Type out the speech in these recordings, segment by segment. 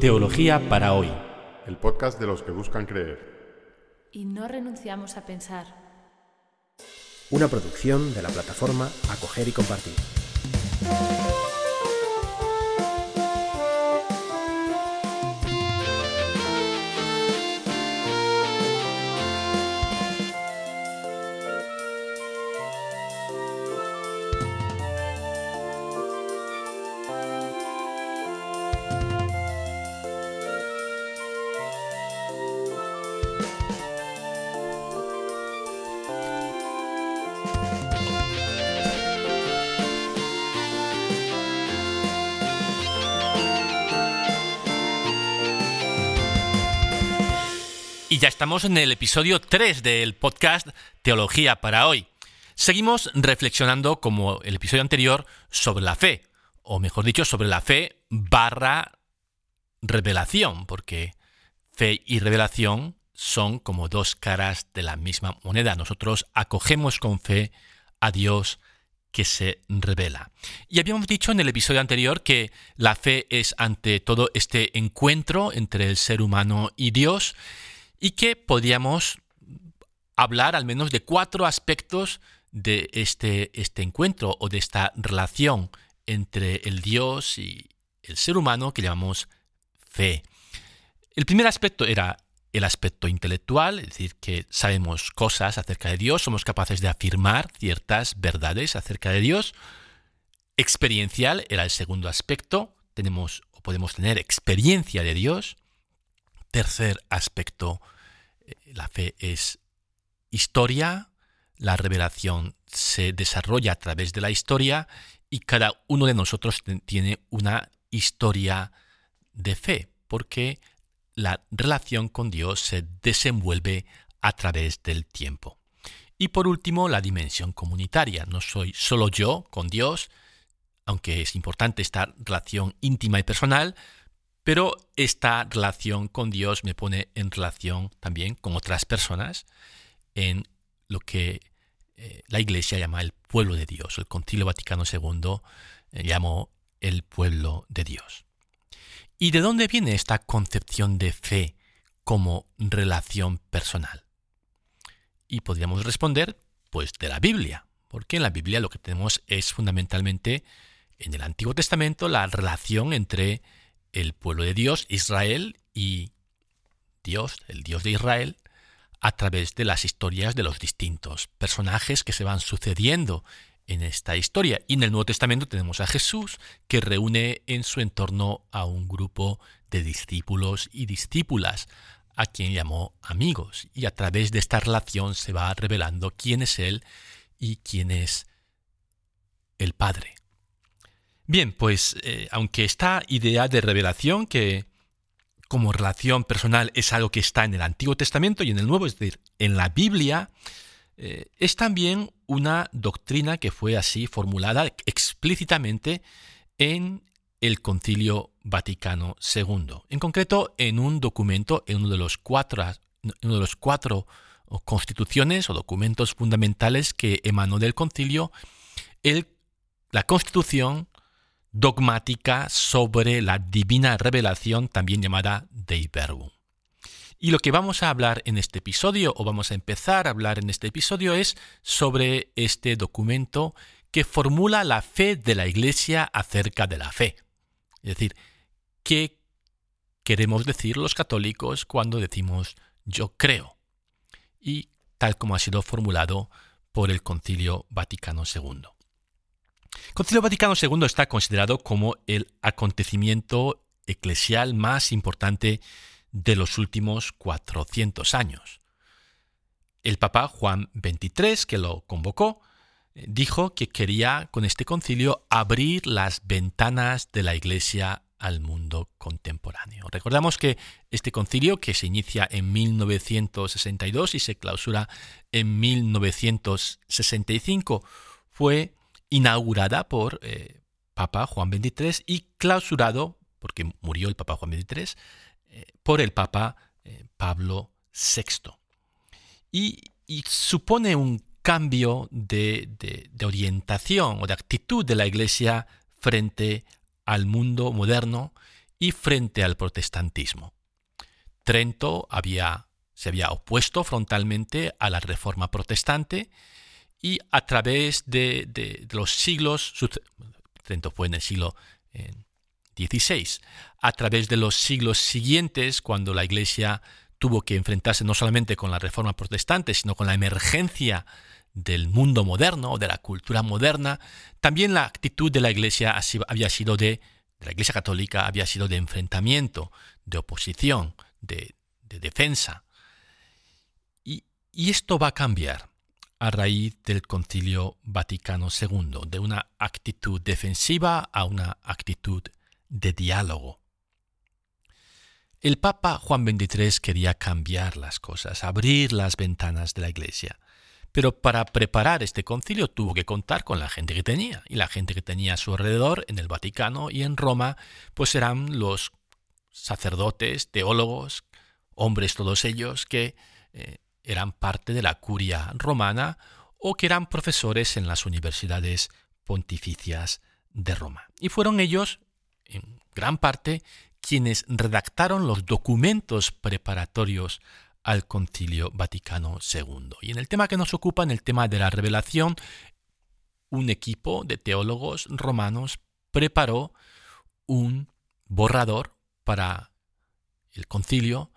Teología para hoy. El podcast de los que buscan creer. Y no renunciamos a pensar. Una producción de la plataforma Acoger y Compartir. Y ya estamos en el episodio 3 del podcast Teología para hoy. Seguimos reflexionando, como el episodio anterior, sobre la fe, o mejor dicho, sobre la fe barra revelación, porque fe y revelación son como dos caras de la misma moneda. Nosotros acogemos con fe a Dios que se revela. Y habíamos dicho en el episodio anterior que la fe es ante todo este encuentro entre el ser humano y Dios y que podríamos hablar al menos de cuatro aspectos de este, este encuentro o de esta relación entre el Dios y el ser humano que llamamos fe. El primer aspecto era el aspecto intelectual, es decir, que sabemos cosas acerca de Dios, somos capaces de afirmar ciertas verdades acerca de Dios. Experiencial era el segundo aspecto, tenemos o podemos tener experiencia de Dios. Tercer aspecto, eh, la fe es historia, la revelación se desarrolla a través de la historia y cada uno de nosotros tiene una historia de fe, porque la relación con Dios se desenvuelve a través del tiempo. Y por último, la dimensión comunitaria. No soy solo yo con Dios, aunque es importante esta relación íntima y personal, pero esta relación con Dios me pone en relación también con otras personas en lo que eh, la Iglesia llama el pueblo de Dios. El Concilio Vaticano II eh, llamó el pueblo de Dios. ¿Y de dónde viene esta concepción de fe como relación personal? Y podríamos responder, pues de la Biblia, porque en la Biblia lo que tenemos es fundamentalmente en el Antiguo Testamento la relación entre el pueblo de Dios, Israel, y Dios, el Dios de Israel, a través de las historias de los distintos personajes que se van sucediendo en esta historia. Y en el Nuevo Testamento tenemos a Jesús que reúne en su entorno a un grupo de discípulos y discípulas, a quien llamó amigos. Y a través de esta relación se va revelando quién es Él y quién es el Padre. Bien, pues eh, aunque esta idea de revelación que como relación personal es algo que está en el Antiguo Testamento y en el Nuevo, es decir, en la Biblia, eh, es también una doctrina que fue así formulada explícitamente en el Concilio Vaticano II. En concreto, en un documento, en uno de los cuatro, uno de los cuatro constituciones o documentos fundamentales que emanó del concilio, la Constitución dogmática sobre la divina revelación, también llamada Dei Verbum. Y lo que vamos a hablar en este episodio, o vamos a empezar a hablar en este episodio, es sobre este documento que formula la fe de la Iglesia acerca de la fe. Es decir, ¿qué queremos decir los católicos cuando decimos yo creo? Y tal como ha sido formulado por el Concilio Vaticano II. Concilio Vaticano II está considerado como el acontecimiento eclesial más importante de los últimos 400 años. El Papa Juan XXIII, que lo convocó, eh, dijo que quería con este concilio abrir las ventanas de la Iglesia al mundo contemporáneo. Recordamos que este concilio, que se inicia en 1962 y se clausura en 1965, fue inaugurada por eh, Papa Juan XXIII y clausurado, porque murió el Papa Juan XXIII, eh, por el Papa eh, Pablo VI. Y, supone un cambio de, de, orientación o de actitud de la Iglesia frente al mundo moderno y frente al protestantismo. Trento había, se había opuesto frontalmente a la reforma protestante y a través de, los siglos, Trento fue en el siglo XVI, a través de los siglos siguientes, cuando la Iglesia tuvo que enfrentarse no solamente con la reforma protestante, sino con la emergencia del mundo moderno de la cultura moderna, también la actitud de la Iglesia había sido de, la Iglesia católica había sido de enfrentamiento, de oposición, de, defensa. Y esto va a cambiar a raíz del Concilio Vaticano II, de una actitud defensiva a una actitud de diálogo. El Papa Juan XXIII quería cambiar las cosas, abrir las ventanas de la Iglesia. Pero para preparar este concilio tuvo que contar con la gente que tenía. Y la gente que tenía a su alrededor en el Vaticano y en Roma, pues eran los sacerdotes, teólogos, hombres todos ellos que eh, eran parte de la curia romana o que eran profesores en las universidades pontificias de Roma. Y fueron ellos, en gran parte, quienes redactaron los documentos preparatorios al Concilio Vaticano II. Y en el tema que nos ocupa, en el tema de la revelación, un equipo de teólogos romanos preparó un borrador para el concilio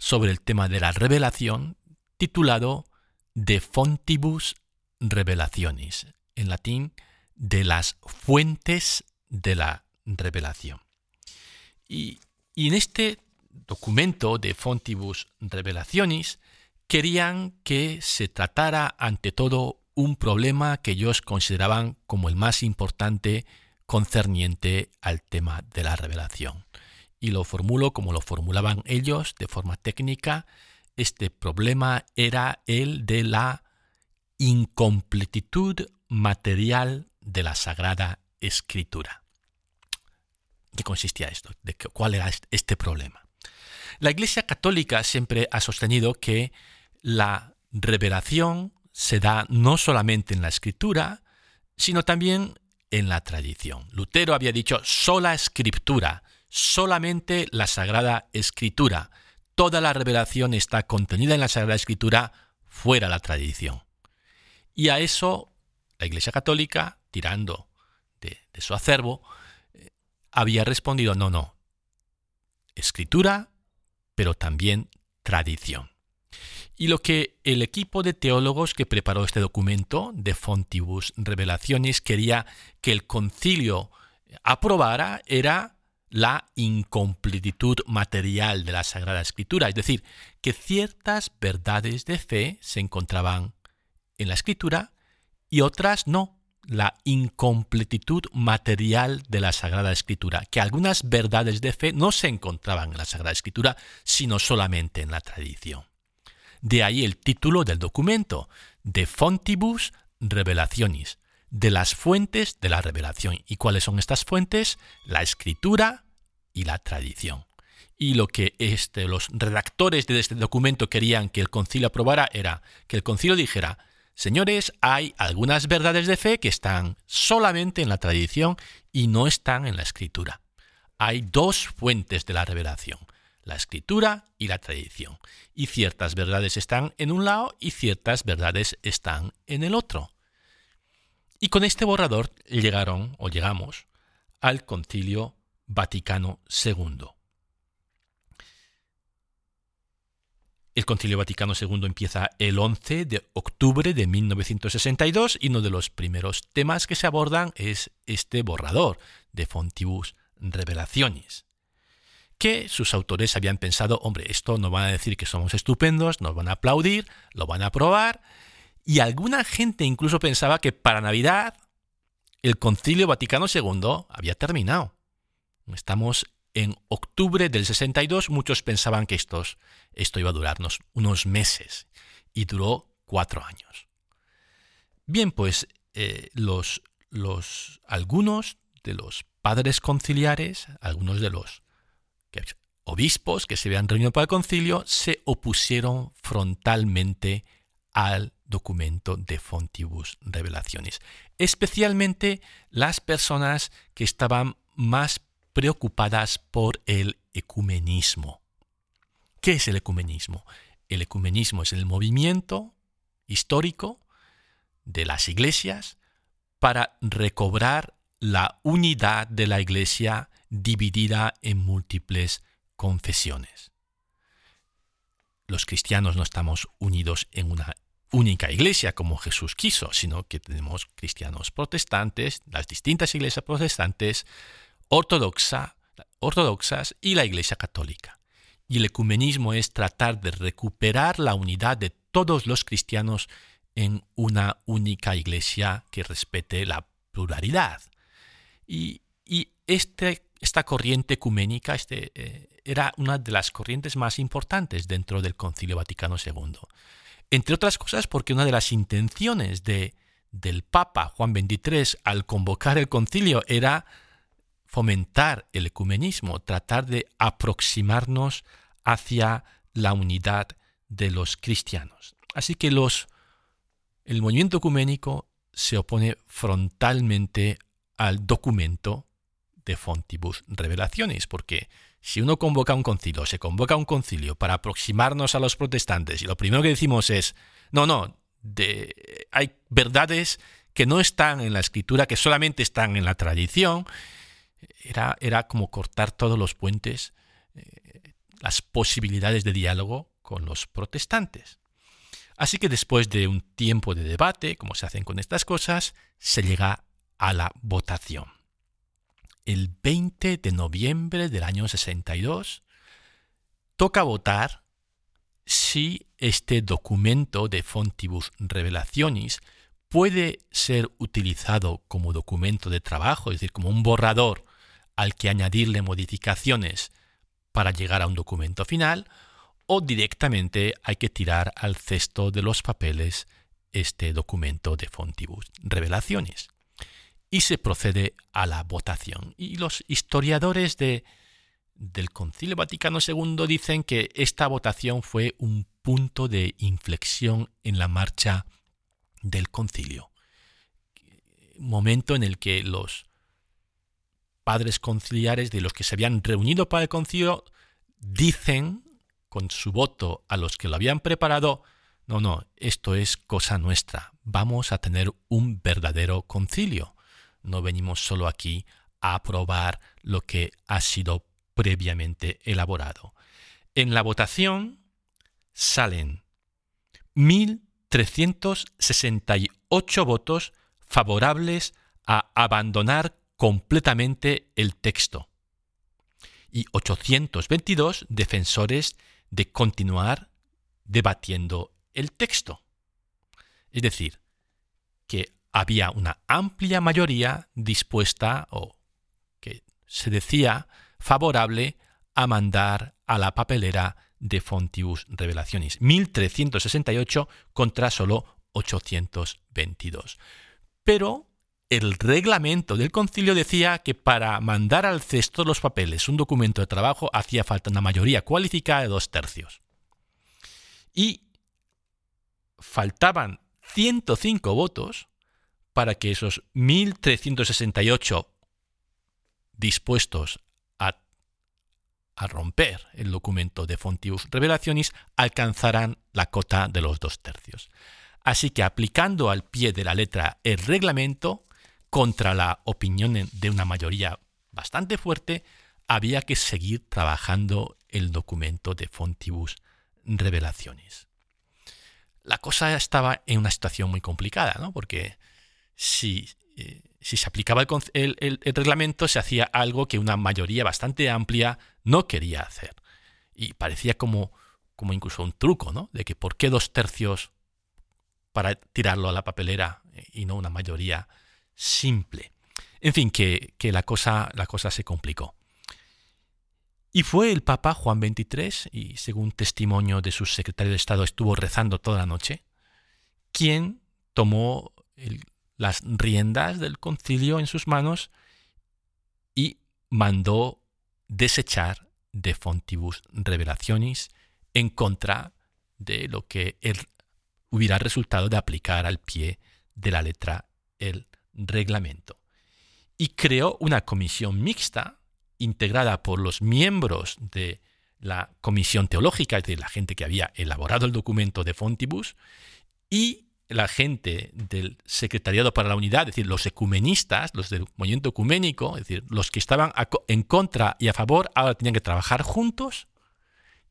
sobre el tema de la revelación titulado De Fontibus Revelationis, en latín, de las fuentes de la revelación. Y, en este documento de Fontibus Revelationis querían que se tratara ante todo un problema que ellos consideraban como el más importante concerniente al tema de la revelación. Y lo formulo como lo formulaban ellos de forma técnica. Este problema era el de la incompletitud material de la Sagrada Escritura qué consistía esto, de cuál era este problema. La Iglesia Católica siempre ha sostenido que la revelación se da no solamente en la escritura, sino también en la tradición. Lutero había dicho sola escritura, solamente la Sagrada Escritura. Toda la revelación está contenida en la Sagrada Escritura, fuera la tradición. Y a eso la Iglesia Católica, tirando de su acervo, había respondido, no, no, escritura, pero también tradición. Y lo que el equipo de teólogos que preparó este documento de Fontibus Revelaciones quería que el concilio aprobara era la incompletitud material de la Sagrada Escritura, es decir, que ciertas verdades de fe se encontraban en la Escritura y otras no. La incompletitud material de la Sagrada Escritura, que algunas verdades de fe no se encontraban en la Sagrada Escritura, sino solamente en la tradición. De ahí el título del documento, de Fontibus Revelationis, de las fuentes de la revelación. ¿Y cuáles son estas fuentes? La escritura y la tradición. Y lo que este, los redactores de este documento querían que el concilio aprobara era que el concilio dijera, Señores, hay algunas verdades de fe que están solamente en la tradición y no están en la escritura. Hay dos fuentes de la revelación, la escritura y la tradición. Y ciertas verdades están en un lado y ciertas verdades están en el otro. Y con este borrador llegaron o llegamos al Concilio Vaticano II. El Concilio Vaticano II empieza el 11 de octubre de 1962 y uno de los primeros temas que se abordan es este borrador de Fontibus Revelaciones, que sus autores habían pensado, hombre, esto nos van a decir que somos estupendos, nos van a aplaudir, lo van a aprobar, y alguna gente incluso pensaba que para Navidad el Concilio Vaticano II había terminado. Estamos en octubre del 62 muchos pensaban que estos, esto iba a durarnos unos meses y duró cuatro años. Bien, pues eh, los, algunos de los padres conciliares, algunos de los obispos que se habían reunido para el concilio, se opusieron frontalmente al documento de Fontibus Revelaciones, especialmente las personas que estaban más preocupadas por el ecumenismo. ¿Qué es el ecumenismo? El ecumenismo es el movimiento histórico de las iglesias para recobrar la unidad de la iglesia dividida en múltiples confesiones. Los cristianos no estamos unidos en una única iglesia como Jesús quiso, sino que tenemos cristianos protestantes, las distintas iglesias protestantes, ortodoxa, ortodoxas y la iglesia católica. Y el ecumenismo es tratar de recuperar la unidad de todos los cristianos en una única iglesia que respete la pluralidad. Y, este, esta corriente ecuménica este, eh, era una de las corrientes más importantes dentro del Concilio Vaticano II. Entre otras cosas porque una de las intenciones de, del Papa Juan XXIII al convocar el concilio era fomentar el ecumenismo, tratar de aproximarnos hacia la unidad de los cristianos. Así que los, el movimiento ecuménico se opone frontalmente al documento de Fontibus Revelaciones, porque si uno convoca un concilio, se convoca un concilio para aproximarnos a los protestantes y lo primero que decimos es, no, no, hay verdades que no están en la escritura, que solamente están en la tradición, era, era como cortar todos los puentes, eh, las posibilidades de diálogo con los protestantes. Así que después de un tiempo de debate, como se hacen con estas cosas, se llega a la votación el 20 de noviembre del año 62, toca votar si este documento de Fontibus Revelationis puede ser utilizado como documento de trabajo, es decir, como un borrador al que añadirle modificaciones para llegar a un documento final, o directamente hay que tirar al cesto de los papeles este documento de Fontibus Revelationis y se procede a la votación. Y los historiadores de, del Concilio Vaticano II dicen que esta votación fue un punto de inflexión en la marcha del concilio. Momento en el que los padres conciliares de los que se habían reunido para el concilio dicen con su voto a los que lo habían preparado, no, no, esto es cosa nuestra, vamos a tener un verdadero concilio no venimos solo aquí a aprobar lo que ha sido previamente elaborado. En la votación salen 1.368 votos favorables a abandonar completamente el texto y 822 defensores de continuar debatiendo el texto. Es decir, que había una amplia mayoría dispuesta o que se decía favorable a mandar a la papelera de Fontibus Revelaciones. 1368 contra solo 822. Pero el reglamento del concilio decía que para mandar al cesto los papeles un documento de trabajo hacía falta una mayoría cualificada de dos tercios. Y faltaban 105 votos para que esos 1.368 dispuestos a, romper el documento de Fontius Revelationis alcanzaran la cota de los dos tercios. Así que aplicando al pie de la letra el reglamento, contra la opinión de una mayoría bastante fuerte, había que seguir trabajando el documento de Fontibus Revelaciones. La cosa estaba en una situación muy complicada, ¿no? porque si, eh, si se aplicaba el, reglamento, se hacía algo que una mayoría bastante amplia no quería hacer. Y parecía como, como incluso un truco, ¿no? De que por qué dos tercios para tirarlo a la papelera y no una mayoría simple. En fin, que, la, cosa, la cosa se complicó. Y fue el Papa Juan XXIII, y según testimonio de su secretario de Estado estuvo rezando toda la noche, quien tomó el, las riendas del concilio en sus manos y mandó desechar de Fontibus Revelationis en contra de lo que hubiera resultado de aplicar al pie de la letra el reglamento. Y creó una comisión mixta integrada por los miembros de la comisión teológica, es decir, la gente que había elaborado el documento de Fontibus, y la gente del Secretariado para la Unidad, es decir, los ecumenistas, los del movimiento ecuménico, es decir, los que estaban en contra y a favor, ahora tenían que trabajar juntos.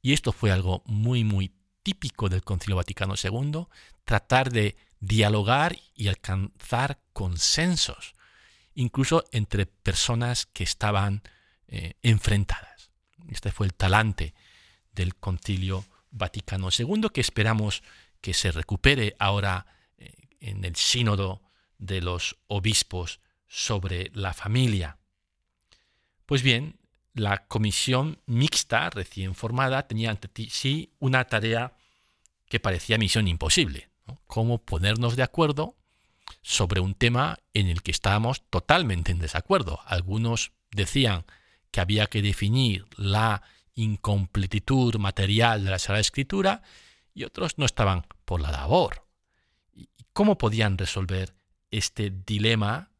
Y esto fue algo muy, muy típico del Concilio Vaticano II, tratar de dialogar y alcanzar consensos, incluso entre personas que estaban eh, enfrentadas. Este fue el talante del Concilio Vaticano II, que esperamos que se recupere ahora eh, en el sínodo de los obispos sobre la familia. Pues bien, la comisión mixta recién formada tenía ante sí una tarea que parecía misión imposible. Cómo ponernos de acuerdo sobre un tema en el que estábamos totalmente en desacuerdo. Algunos decían que había que definir la incompletitud material de la Sagrada Escritura y otros no estaban por la labor. ¿Y cómo podían resolver este dilema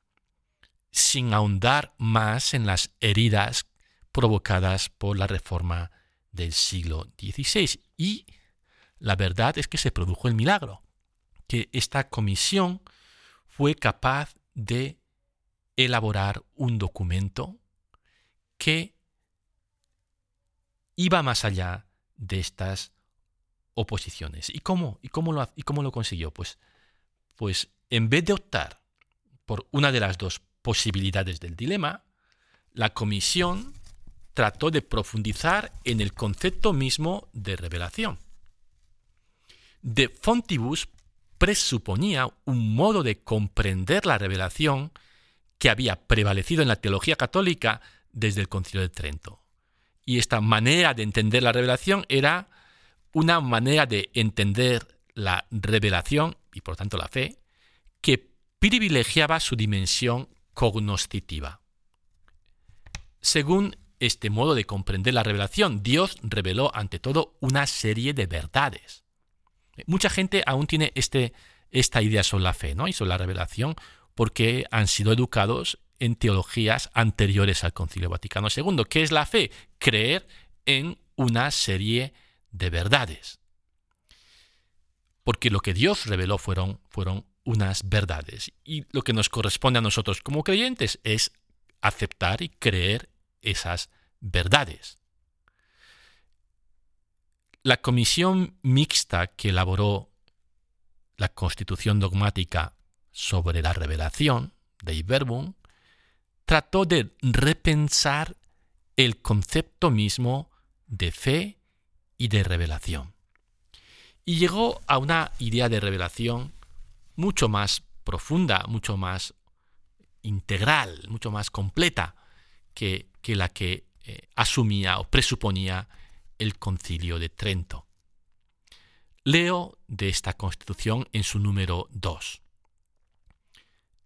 sin ahondar más en las heridas provocadas por la reforma del siglo XVI? Y la verdad es que se produjo el milagro, que esta comisión fue capaz de elaborar un documento que iba más allá de estas oposiciones. ¿Y cómo? ¿Y cómo lo, y cómo lo consiguió? Pues, pues en vez de optar por una de las dos posibilidades del dilema, la comisión trató de profundizar en el concepto mismo de revelación. De Fontibus presuponía un modo de comprender la revelación que había prevalecido en la teología católica desde el Concilio de Trento. Y esta manera de entender la revelación era una manera de entender la revelación y por tanto la fe que privilegiaba su dimensión cognoscitiva. Según este modo de comprender la revelación, Dios reveló ante todo una serie de verdades. Mucha gente aún tiene este, esta idea sobre la fe ¿no? y sobre la revelación porque han sido educados en teologías anteriores al Concilio Vaticano II. ¿Qué es la fe? Creer en una serie de verdades. Porque lo que Dios reveló fueron, fueron unas verdades. Y lo que nos corresponde a nosotros como creyentes es aceptar y creer esas verdades. La comisión mixta que elaboró la constitución dogmática sobre la revelación de Iberbum trató de repensar el concepto mismo de fe y de revelación. Y llegó a una idea de revelación mucho más profunda, mucho más integral, mucho más completa que, la que eh, asumía o presuponía el concilio de Trento. Leo de esta constitución en su número 2.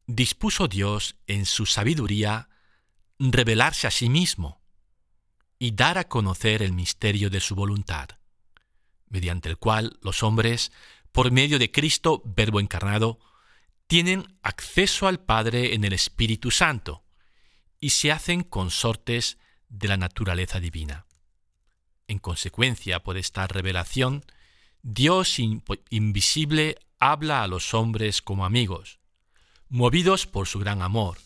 Dispuso Dios en su sabiduría revelarse a sí mismo y dar a conocer el misterio de su voluntad, mediante el cual los hombres, por medio de Cristo, Verbo encarnado, tienen acceso al Padre en el Espíritu Santo y se hacen consortes de la naturaleza divina. En consecuencia, por esta revelación, Dios invisible habla a los hombres como amigos, movidos por su gran amor,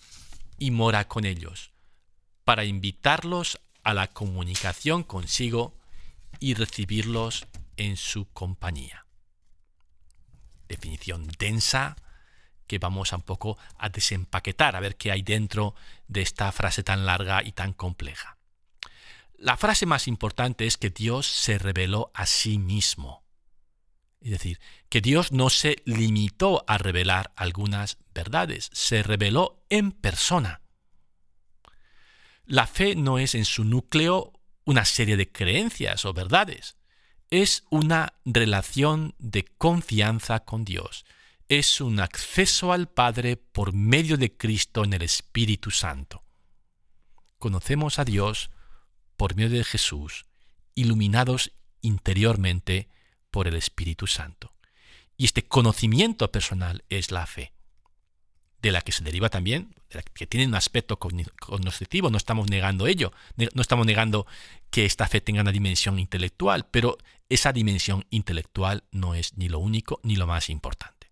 y mora con ellos, para invitarlos a la comunicación consigo y recibirlos en su compañía. Definición densa que vamos un poco a desempaquetar, a ver qué hay dentro de esta frase tan larga y tan compleja. La frase más importante es que Dios se reveló a sí mismo. Es decir, que Dios no se limitó a revelar algunas verdades, se reveló en persona. La fe no es en su núcleo una serie de creencias o verdades, es una relación de confianza con Dios, es un acceso al Padre por medio de Cristo en el Espíritu Santo. Conocemos a Dios por medio de Jesús, iluminados interiormente por el Espíritu Santo. Y este conocimiento personal es la fe. De la que se deriva también, que tiene un aspecto cognoscitivo, no estamos negando ello, no estamos negando que esta fe tenga una dimensión intelectual, pero esa dimensión intelectual no es ni lo único ni lo más importante.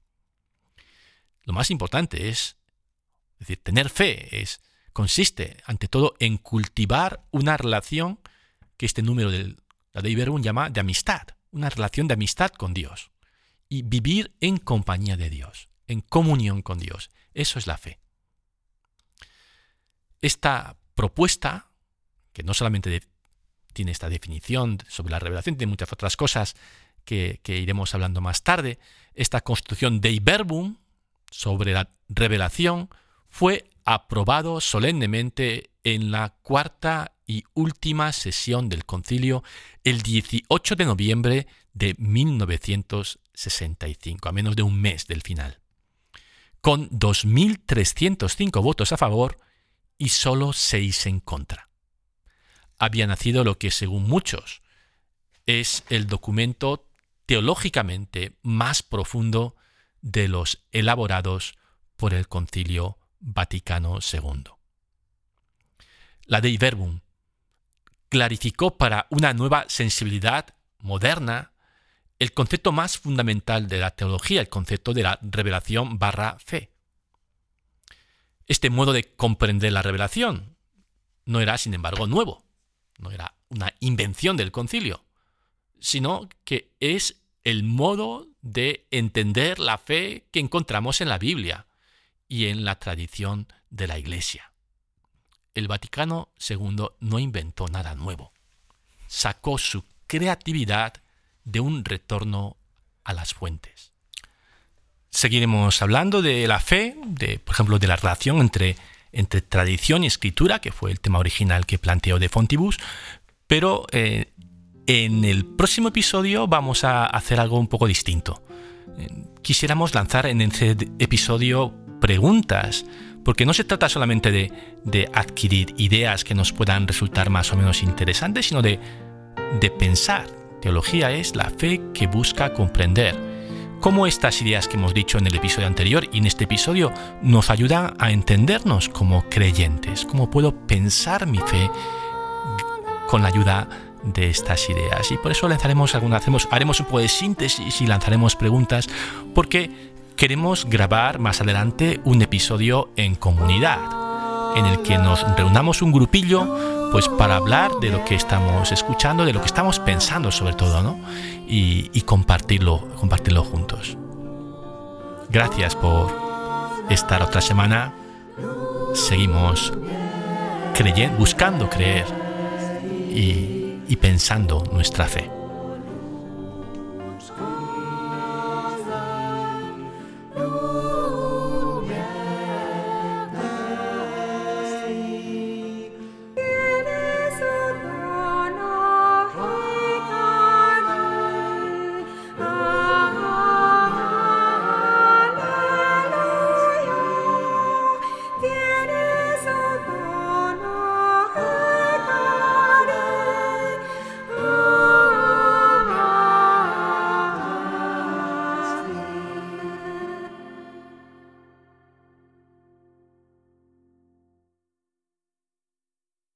Lo más importante es, decir, tener fe es, consiste ante todo en cultivar una relación que este número de la de Iberbun llama de amistad, una relación de amistad con Dios y vivir en compañía de Dios, en comunión con Dios. Eso es la fe. Esta propuesta, que no solamente tiene esta definición sobre la revelación, tiene muchas otras cosas que, iremos hablando más tarde, esta construcción de Iberbum sobre la revelación fue aprobado solemnemente en la cuarta y última sesión del concilio el 18 de noviembre de 1965, a menos de un mes del final, con 2.305 votos a favor y solo 6 en contra. Había nacido lo que, según muchos, es el documento teológicamente más profundo de los elaborados por el concilio Vaticano II. La Dei Verbum clarificó para una nueva sensibilidad moderna el concepto más fundamental de la teología, el concepto de la revelación barra fe. Este modo de comprender la revelación no era, sin embargo, nuevo, no era una invención del concilio, sino que es el modo de entender la fe que encontramos en la Biblia y en la tradición de la Iglesia. El Vaticano II no inventó nada nuevo, sacó su creatividad de un retorno a las fuentes. Seguiremos hablando de la fe, de, por ejemplo, de la relación entre, entre tradición y escritura, que fue el tema original que planteó de Fontibus, pero eh, en el próximo episodio vamos a hacer algo un poco distinto. Eh, quisiéramos lanzar en este episodio preguntas, porque no se trata solamente de, de, adquirir ideas que nos puedan resultar más o menos interesantes, sino de, de pensar teología es la fe que busca comprender cómo estas ideas que hemos dicho en el episodio anterior y en este episodio nos ayudan a entendernos como creyentes, cómo puedo pensar mi fe con la ayuda de estas ideas. Y por eso lanzaremos algunas, haremos un poco de síntesis y lanzaremos preguntas, porque queremos grabar más adelante un episodio en comunidad en el que nos reunamos un grupillo pues para hablar de lo que estamos escuchando, de lo que estamos pensando sobre todo, ¿no? Y, compartirlo, compartirlo juntos. Gracias por estar otra semana. Seguimos creyendo, buscando creer y pensando nuestra fe.